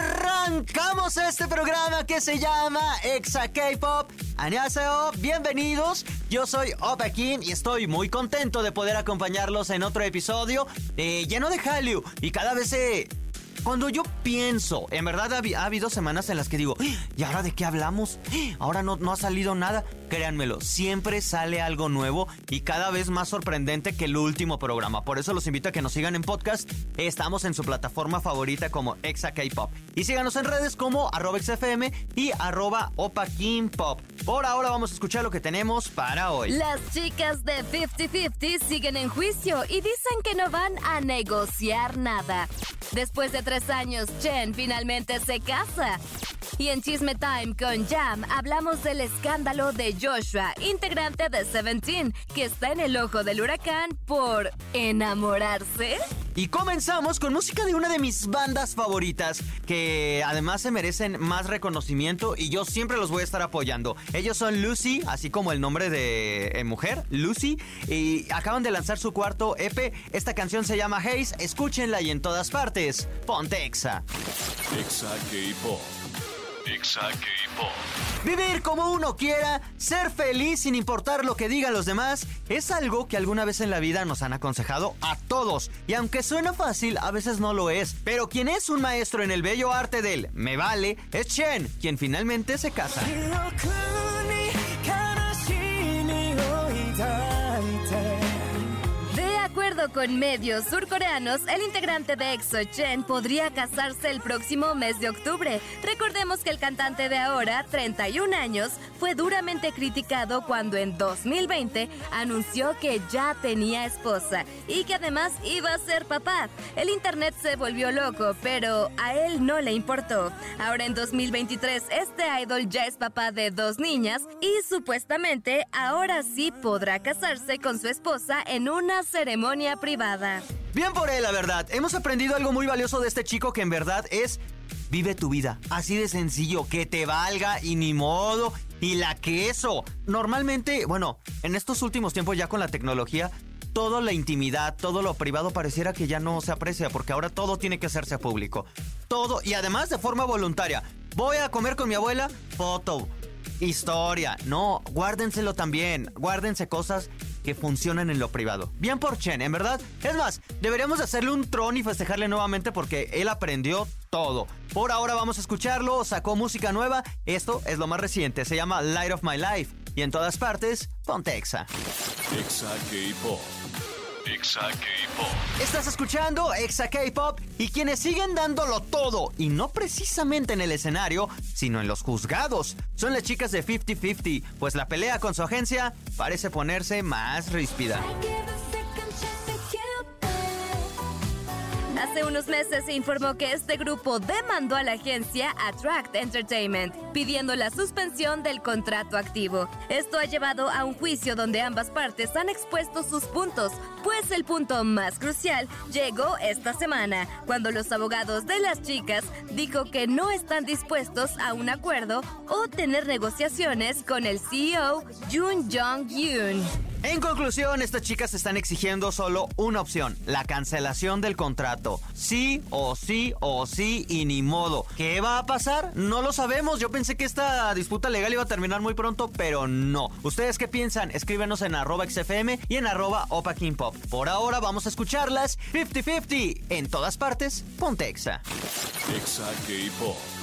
Arrancamos este programa que se llama Exa K-Pop. Annyeonghaseyo, bienvenidos. Yo soy Opa Kim y estoy muy contento de poder acompañarlos en otro episodio eh, lleno de Hallyu. Y cada vez se cuando yo pienso, en verdad ha, habido semanas en las que digo, ¿y ahora de qué hablamos? Ahora no, no ha salido nada. Créanmelo, siempre sale algo nuevo y cada vez más sorprendente que el último programa. Por eso los invito a que nos sigan en podcast. Estamos en su plataforma favorita como Exa. Y síganos en redes como arroba XFM y arroba Opa. Por ahora vamos a escuchar lo que tenemos para hoy. Las chicas de 50-50 siguen en juicio y dicen que no van a negociar nada. Después de tres años, Chen finalmente se casa. Y en Chisme Time con Jam hablamos del escándalo de Joshua, integrante de Seventeen, que está en el ojo del huracán por enamorarse. Y comenzamos con música de una de mis bandas favoritas, que además se merecen más reconocimiento y yo siempre los voy a estar apoyando. Ellos son Lucy, así como el nombre de eh, mujer, Lucy, y acaban de lanzar su cuarto EP. Esta canción se llama Haze, escúchenla y en todas partes, ponte Exa. Exa K-Pop. Vivir como uno quiera, ser feliz sin importar lo que digan los demás, es algo que alguna vez en la vida nos han aconsejado a todos. Y aunque suena fácil, a veces no lo es. Pero quien es un maestro en el bello arte del me vale es Chen, quien finalmente se casa acuerdo con medios surcoreanos, el integrante de EXO Chen podría casarse el próximo mes de octubre. Recordemos que el cantante de ahora, 31 años, fue duramente criticado cuando en 2020 anunció que ya tenía esposa y que además iba a ser papá. El internet se volvió loco, pero a él no le importó. Ahora en 2023 este idol ya es papá de dos niñas y supuestamente ahora sí podrá casarse con su esposa en una ceremonia privada. Bien por él, la verdad. Hemos aprendido algo muy valioso de este chico que en verdad es vive tu vida. Así de sencillo, que te valga y ni modo. Y la queso. Normalmente, bueno, en estos últimos tiempos ya con la tecnología, toda la intimidad, todo lo privado pareciera que ya no se aprecia porque ahora todo tiene que hacerse público. Todo y además de forma voluntaria. Voy a comer con mi abuela, foto, historia. No, guárdenselo también. Guárdense cosas que funcionan en lo privado. Bien por Chen, en verdad. Es más, deberíamos hacerle un tron y festejarle nuevamente porque él aprendió todo. Por ahora vamos a escucharlo, sacó música nueva. Esto es lo más reciente, se llama Light of My Life. Y en todas partes, ponte Exa. Exa K-Pop. Estás escuchando Exa K-Pop y quienes siguen dándolo todo, y no precisamente en el escenario, sino en los juzgados, son las chicas de 50-50, pues la pelea con su agencia parece ponerse más ríspida. Hace unos meses se informó que este grupo demandó a la agencia Attract Entertainment, pidiendo la suspensión del contrato activo. Esto ha llevado a un juicio donde ambas partes han expuesto sus puntos, pues el punto más crucial llegó esta semana, cuando los abogados de las chicas dijo que no están dispuestos a un acuerdo o tener negociaciones con el CEO Jun Jong-yoon. En conclusión, estas chicas están exigiendo solo una opción, la cancelación del contrato. Sí o sí o sí y ni modo. ¿Qué va a pasar? No lo sabemos. Yo pensé que esta disputa legal iba a terminar muy pronto, pero no. ¿Ustedes qué piensan? Escríbenos en arroba XFM y en arroba Opa Pop. Por ahora vamos a escucharlas 50-50 en todas partes. Ponte Exa. Exa K-Pop.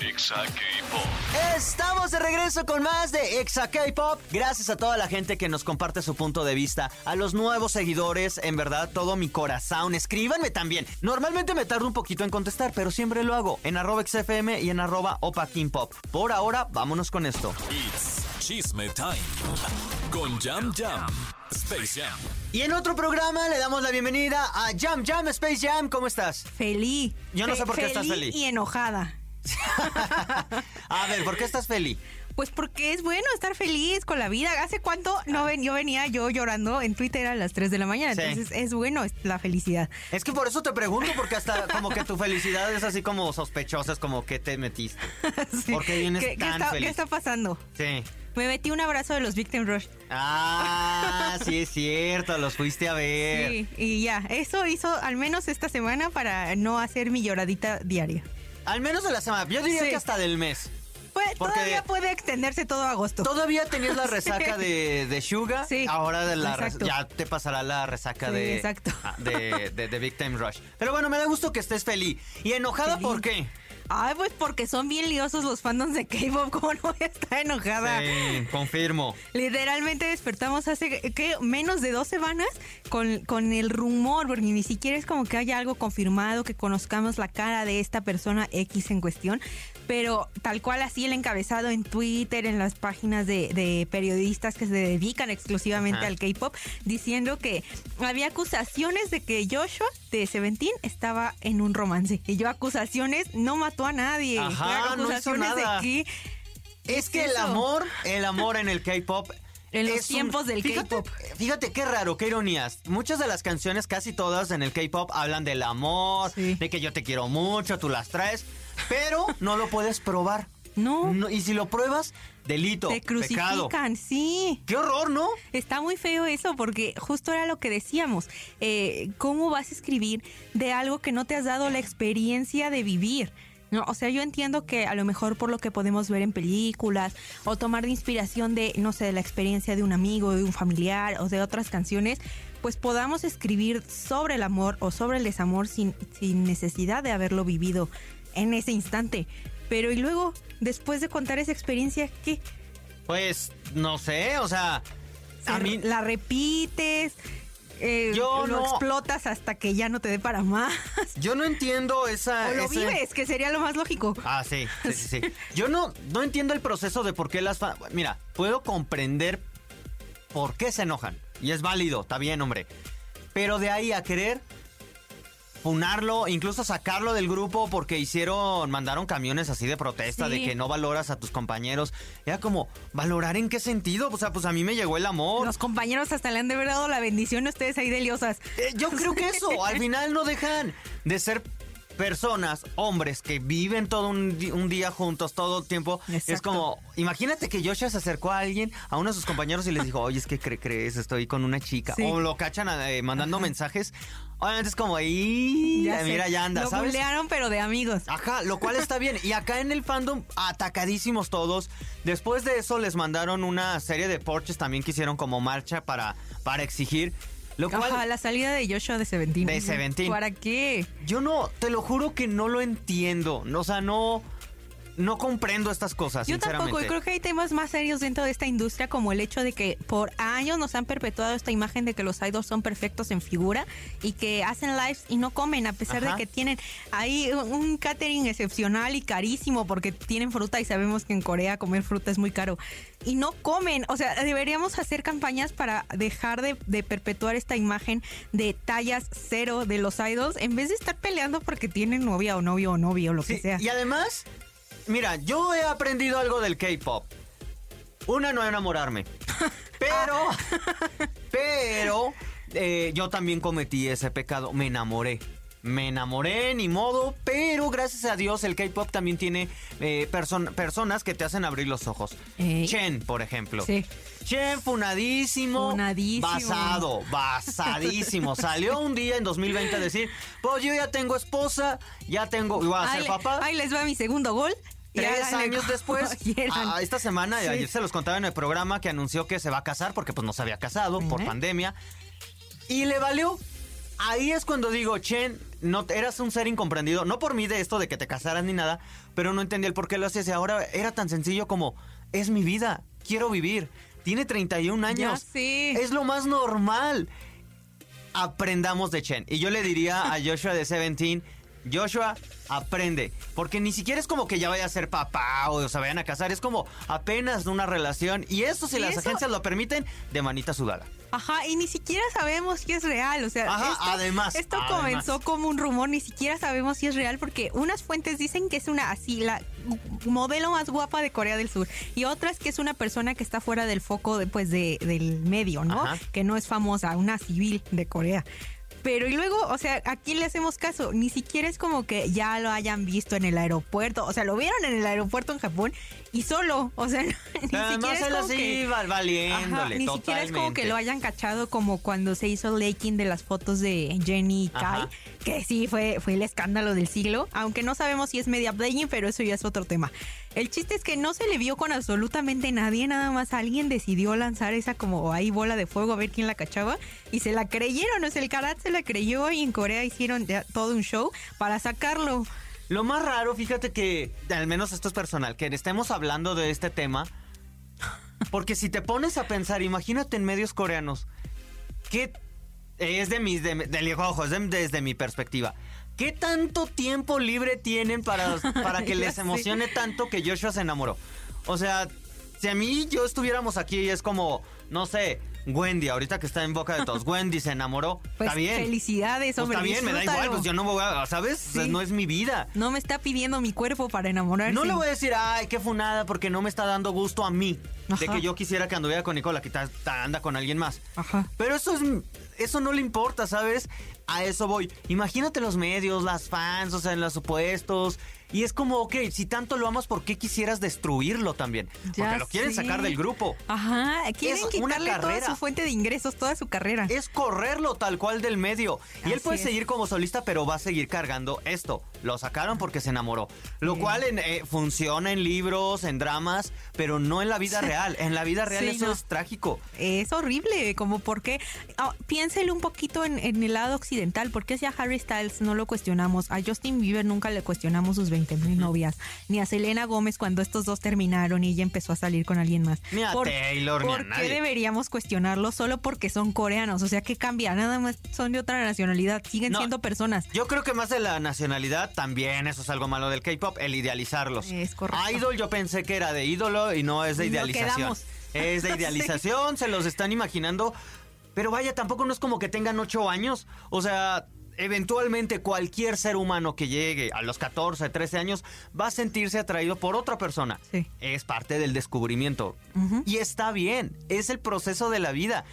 Exa K-Pop. Estamos de regreso con más de Exa K-Pop. Gracias a toda la gente que nos comparte su punto de vista. A los nuevos seguidores, en verdad, todo mi corazón. Escríbanme también. Normalmente me tardo un poquito en contestar, pero siempre lo hago en arroba XFM y en arroba Opa Pop. Por ahora, vámonos con esto. It's Chisme Time. Con Jam Jam. Space Jam. Y en otro programa le damos la bienvenida a Jam Jam Space Jam. ¿Cómo estás? Feliz. Yo no sé por qué estás feliz. Y enojada. a ver, ¿por qué estás feliz? Pues porque es bueno estar feliz con la vida. ¿Hace cuánto no ven, yo venía yo llorando en Twitter a las 3 de la mañana? Sí. Entonces es bueno la felicidad. Es que por eso te pregunto, porque hasta como que tu felicidad es así como sospechosa, es como que te metiste. Sí. ¿Por qué vienes ¿Qué, qué tan está, feliz? ¿Qué está pasando? Sí. Me metí un abrazo de los Victim Rush. Ah, sí es cierto, los fuiste a ver. Sí, y ya. Eso hizo al menos esta semana para no hacer mi lloradita diaria. Al menos de la semana, yo diría Sí. que hasta del mes. Pues todavía puede extenderse todo agosto. Todavía tenías la resaca de, de Suga, Sí, ahora de la res- ya te pasará la resaca Sí, de, exacto. ah, de, de, de Big Time Rush. Pero bueno, me da gusto que estés feliz. ¿Y enojada Feliz. por qué? Ay, pues porque son bien liosos los fandoms de K-pop. ¿Cómo no voy a estar enojada? Sí, confirmo. Literalmente despertamos hace ¿qué? menos de dos semanas con, con el rumor, porque ni siquiera es como que haya algo confirmado, que conozcamos la cara de esta persona X en cuestión, pero tal cual así el encabezado en Twitter, en las páginas de, de periodistas que se dedican exclusivamente Ajá. al K-pop, diciendo que había acusaciones de que Joshua de Seventeen estaba en un romance. Y yo acusaciones, no mató a nadie. Ajá, no hizo nada. de que Es que el amor, el amor en el K-pop. En los un- tiempos del K-pop. Fíjate qué raro, qué ironías. Muchas de las canciones, casi todas en el K-pop, hablan del amor, Sí. de que yo te quiero mucho, tú las traes, pero no lo puedes probar. no. No, y si lo pruebas, delito, Te pecado. crucifican, sí. Qué horror, ¿no? Está muy feo eso porque justo era lo que decíamos. Eh, ¿Cómo vas a escribir de algo que no te has dado la experiencia de vivir? No, o sea, yo entiendo que a lo mejor por lo que podemos ver en películas o tomar de inspiración de, no sé, de la experiencia de un amigo, de un familiar o de otras canciones, pues podamos escribir sobre el amor o sobre el desamor sin, sin necesidad de haberlo vivido en ese instante. Pero y luego, después de contar esa experiencia, ¿qué? Pues, no sé, o sea, a mí... la repites, eh, Yo lo no. explotas hasta que ya no te dé para más. Yo no entiendo esa... O lo vives, que sería lo más lógico. Ah, sí, sí, sí, sí. Yo no, no entiendo el proceso de por qué las... fa- Mira, puedo comprender por qué se enojan. Y es válido, está bien, hombre. Pero de ahí a querer funarlo, incluso sacarlo del grupo porque hicieron, mandaron camiones así de protesta Sí. de que no valoras a tus compañeros. Era como, ¿valorar en qué sentido? O sea, pues a mí me llegó el amor. Los compañeros hasta le han de haber dado la bendición a ustedes ahí de liosas. Eh, yo creo que eso, al final no dejan de ser personas, hombres que viven todo un, un día juntos, todo el tiempo. Es como, imagínate que Joshua se acercó a alguien, a uno de sus compañeros y les dijo, oye, es que cre- crees, estoy con una chica. Sí. O lo cachan eh, mandando mensajes. Obviamente es como, ahí, Ya sé. mira, ya anda, Lo ¿sabes? bulearon, pero de amigos. Ajá, lo cual está bien. Y acá en el fandom, atacadísimos todos. Después de eso les mandaron una serie de porches también que hicieron como marcha para, para exigir. Lo cual, Ajá, la salida de Joshua de Seventeen. De Seventeen. ¿Para qué? Yo no, te lo juro que no lo entiendo. O sea, no, no comprendo estas cosas, Yo sinceramente. tampoco, y creo que hay temas más serios dentro de esta industria, como el hecho de que por años nos han perpetuado esta imagen de que los idols son perfectos en figura y que hacen lives y no comen, a pesar Ajá. de que tienen ahí un- catering excepcional y carísimo, porque tienen fruta y sabemos que en Corea comer fruta es muy caro. Y no comen, o sea, deberíamos hacer campañas para dejar de, de perpetuar esta imagen de tallas cero de los idols, en vez de estar peleando porque tienen novia o novio o novio o lo que sea. y además, mira, yo he aprendido algo del K-pop. Una, no enamorarme. Pero, pero, eh, yo también cometí ese pecado. Me enamoré. Me enamoré, ni modo, pero gracias a Dios el K-pop también tiene eh, person- personas que te hacen abrir los ojos. Ey. Chen, por ejemplo. Sí. Chen, funadísimo. Funadísimo. Basado, basadísimo. Salió un día en 2020 a decir, pues yo ya tengo esposa, ya tengo, voy a ser papá. Ahí les va mi segundo gol. Tres años después, quieran. a- esta semana, Sí. ayer se los contaba en el programa que anunció que se va a casar porque pues no se había casado por pandemia. Y le valió. Ahí es cuando digo, Chen, no eras un ser incomprendido, no por mí de esto de que te casaras ni nada, pero no entendía el por qué lo hacías y ahora era tan sencillo como, es mi vida, quiero vivir. Tiene 31 años. sé. Es lo más normal. Aprendamos de Chen. Y yo le diría a Joshua de Seventeen, Joshua, aprende. Porque ni siquiera es como que ya vaya a ser papá o se vayan a casar. Es como apenas una relación. Y eso, si Y las eso- agencias lo permiten, de manita sudada. Ajá, y ni siquiera sabemos si es real, o sea, Ajá, esto, además, esto además. comenzó como un rumor, ni siquiera sabemos si es real porque unas fuentes dicen que es una así la modelo más guapa de Corea del Sur y otras que es una persona que está fuera del foco de, pues de, del medio, ¿no? Ajá. Que no es famosa, una civil de Corea. Pero y luego, o sea, ¿a quién le hacemos caso? Ni siquiera es como que ya lo hayan visto en el aeropuerto. O sea, lo vieron en el aeropuerto en Japón y solo. O sea, ni Además, siquiera es él como que... Ajá, ni siquiera es como que lo hayan cachado como cuando se hizo el leaking de las fotos de Jenny y Kai, Ajá. que sí fue, fue el escándalo del siglo, aunque no sabemos si es media playing, pero eso ya es otro tema. El chiste es que no se le vio con absolutamente nadie, nada más alguien decidió lanzar esa como ahí bola de fuego a ver quién la cachaba y se la creyeron, o sea, el Karat se la creyó y en Corea hicieron todo un show para sacarlo. Lo más raro, fíjate que, al menos esto es personal, que estemos hablando de este tema. Porque si te pones a pensar, imagínate en medios coreanos, que es de mis, de, de- desde mi perspectiva. ¿Qué tanto tiempo libre tienen para, para que les emocione tanto que Joshua se enamoró? O sea, si a mí yo estuviéramos aquí y es como, no sé, Wendy, ahorita que está en boca de todos, Wendy se enamoró, Pues está bien. felicidades, Pues hombre. está bien, me da igual, pues yo no voy a, ¿sabes? Sí. No es mi vida. No me está pidiendo mi cuerpo para enamorarse. No le voy a decir, ay, qué funada, porque no me está dando gusto a mí. De Ajá. que yo quisiera que anduviera con Nicola, que ta- ta- anda con alguien más. Ajá. Pero eso es. Eso no le importa, ¿sabes? A eso voy. Imagínate los medios, las fans, o sea, en los supuestos. Y es como, ok, si tanto lo amas, ¿por qué quisieras destruirlo también? Porque lo quieren sacar del grupo. Ajá, quieren Es una quitarle toda carrera. su fuente de ingresos, toda su carrera. Es correrlo tal cual del medio. Y él puede es. seguir como solista, pero va a seguir cargando esto. Lo sacaron porque se enamoró. Lo cual en, eh, funciona en libros, en dramas, pero no en la vida real. En la vida real Sí, eso no. es trágico. Es horrible, como porque ah, piénsele un poquito en, en el lado occidental, porque si a Harry Styles no lo cuestionamos, a Justin Bieber nunca le cuestionamos sus 20 mil novias, ni a Selena Gómez cuando estos dos terminaron y ella empezó a salir con alguien más. Ni a Taylor, ni a ¿Por qué deberíamos cuestionarlo solo porque son coreanos? O sea, ¿qué cambia? Nada más son de otra nacionalidad, siguen No. siendo personas. Yo creo que más de la nacionalidad también eso es algo malo del K-pop, el idealizarlos. Es correcto. Idol yo pensé que era de ídolo y no es de idealización. Es de Sí. idealización, se los están imaginando. Pero vaya, tampoco no es como que tengan ocho años. O sea, eventualmente cualquier ser humano que llegue a los 14, 13 años va a sentirse atraído por otra persona. Sí. Es parte del descubrimiento. Y está bien, es el proceso de la vida.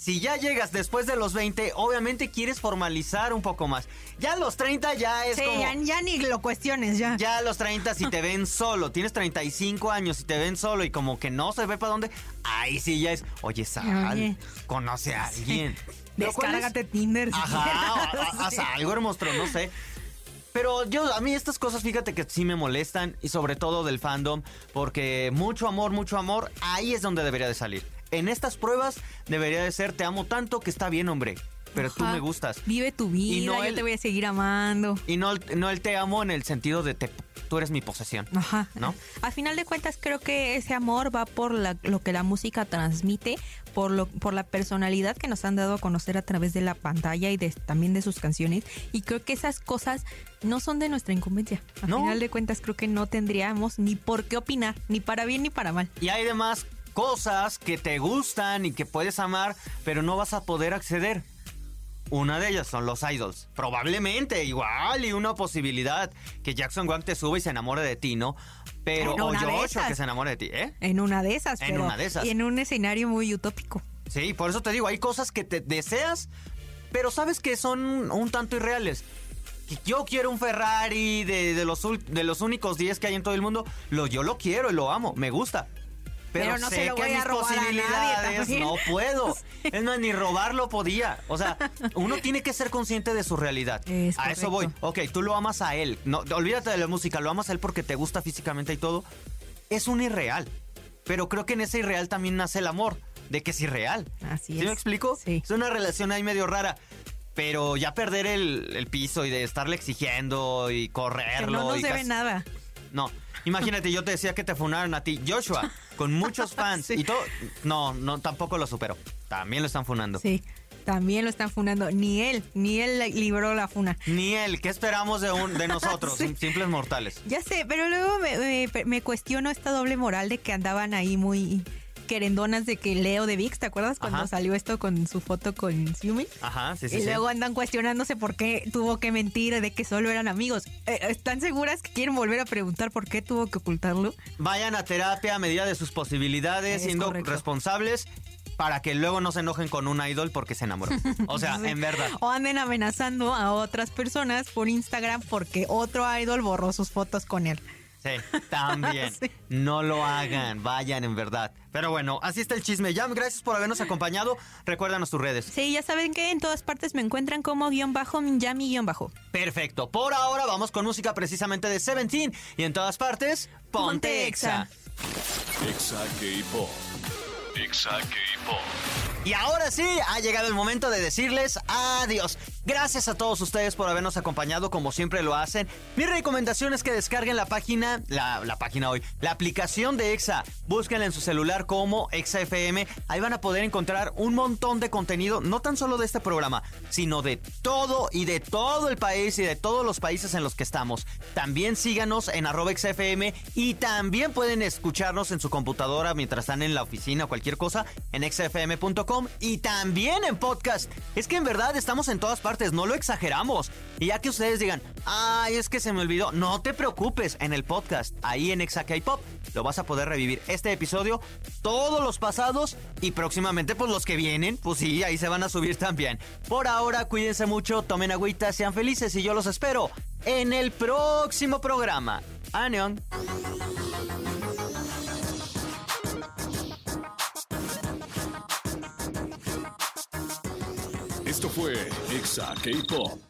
Si ya llegas después de los 20, obviamente quieres formalizar un poco más. Ya a los 30 ya es Sí, como... ya, ya ni lo cuestiones, ya. Ya a los 30 si te ven solo, tienes 35 años y te ven solo y como que no se ve para dónde, ahí sí ya es, oye, sal, Oye. conoce a alguien. Es- Descárgate Tinder. si Ajá, haz algo, hermoso, no sé. Pero yo, a mí estas cosas, fíjate que sí me molestan y sobre todo del fandom, porque mucho amor, mucho amor, ahí es donde debería de salir. En estas pruebas debería de ser, te amo tanto que está bien, hombre, pero tú me gustas. Vive tu vida, Y no yo el- te voy a seguir amando. Y no, no el te amo en el sentido de te, tú eres mi posesión. Ajá. ¿No? Al final de cuentas creo que ese amor va por la- lo que la música transmite, por lo, por la personalidad que nos han dado a conocer a través de la pantalla y de, también de sus canciones. Y creo que esas cosas no son de nuestra incumbencia. No. final de cuentas creo que no tendríamos ni por qué opinar, ni para bien ni para mal. Y hay demás cosas que te gustan y que puedes amar, pero no vas a poder acceder. Una de ellas son los idols. Probablemente, igual, y una posibilidad que Jackson Wang te suba y se enamore de ti, ¿no? Pero, o Joshua que se enamore de ti, ¿eh? En una de esas, En pero una de esas. y en un escenario muy utópico. Sí, por eso te digo, hay cosas que te deseas, pero sabes que son un tanto irreales. Yo quiero un Ferrari de, de los, de los únicos 10 que hay en todo el mundo. Lo, yo lo quiero y lo amo, me gusta. Pero, Pero no sé se lo que voy a mis robar a nadie posibilidades no puedo. Es más, ni robarlo podía. O sea, uno tiene que ser consciente de su realidad. Es a eso voy. Ok, tú lo amas a él. No, olvídate de la música, lo amas a él porque te gusta físicamente y todo. Es un irreal. Pero creo que en ese irreal también nace el amor, de que es irreal. Así ¿Sí es. me explico? Sí. Es una relación ahí medio rara. Pero ya perder el, el piso y de estarle exigiendo y Que correrlo. no nos y debe casi- nada. No. Imagínate, yo te decía que te funaron a ti, Joshua, con muchos fans y todo. No, no, tampoco lo superó. También lo están funando. Sí, también lo están funando. Ni él, ni él libró la funa. Ni él, ¿qué esperamos de, un, de nosotros, Sí. simples mortales? Ya sé, pero luego me, me- me cuestiono esta doble moral de que andaban ahí muy... querendonas de que Leo de Vix, ¿te acuerdas cuando Ajá. salió esto con su foto con Xiumi? Ajá, sí, sí. y sí. luego andan cuestionándose por qué tuvo que mentir de que solo eran amigos. Eh, ¿Están seguras que quieren volver a preguntar por qué tuvo que ocultarlo? Vayan a terapia a medida de sus posibilidades, Es siendo correcto. responsables para que luego no se enojen con un idol porque se enamoró. O sea, Sí. en verdad. O anden amenazando a otras personas por Instagram porque otro idol borró sus fotos con él. Sí, también. Sí. No lo hagan, vayan en verdad. Pero bueno, así está el chisme. Jam, gracias por habernos acompañado. Recuérdanos tus redes. Sí, ya saben que en todas partes me encuentran como guion bajo, Minjami guion bajo. Perfecto. Por ahora vamos con música precisamente de Seventeen. Y en todas partes, ponte Ponte exa. Exa. Exa K-Pop. Exa K-Pop. Y ahora sí, ha llegado el momento de decirles adiós. Gracias a todos ustedes por habernos acompañado como siempre lo hacen. Mi recomendación es que descarguen la página, la, página hoy, la aplicación de EXA. Búsquenla en su celular como EXA FM. Ahí van a poder encontrar un montón de contenido, no tan solo de este programa, sino de todo y de todo el país y de todos los países en los que estamos. También síganos en arroba XFM y también pueden escucharnos en su computadora mientras están en la oficina o cualquier cosa en xfm.com y también en podcast. Es que en verdad estamos en todas partes, no lo exageramos. Y ya que ustedes digan, ay, es que se me olvidó, no te preocupes, en el podcast, ahí en Exa K-Pop, lo vas a poder revivir este episodio, todos los pasados y próximamente pues los que vienen, pues sí, ahí se van a subir también. Por ahora, cuídense mucho, tomen agüita, sean felices y yo los espero en el próximo programa. Aneon. Fue Exa K-Pop.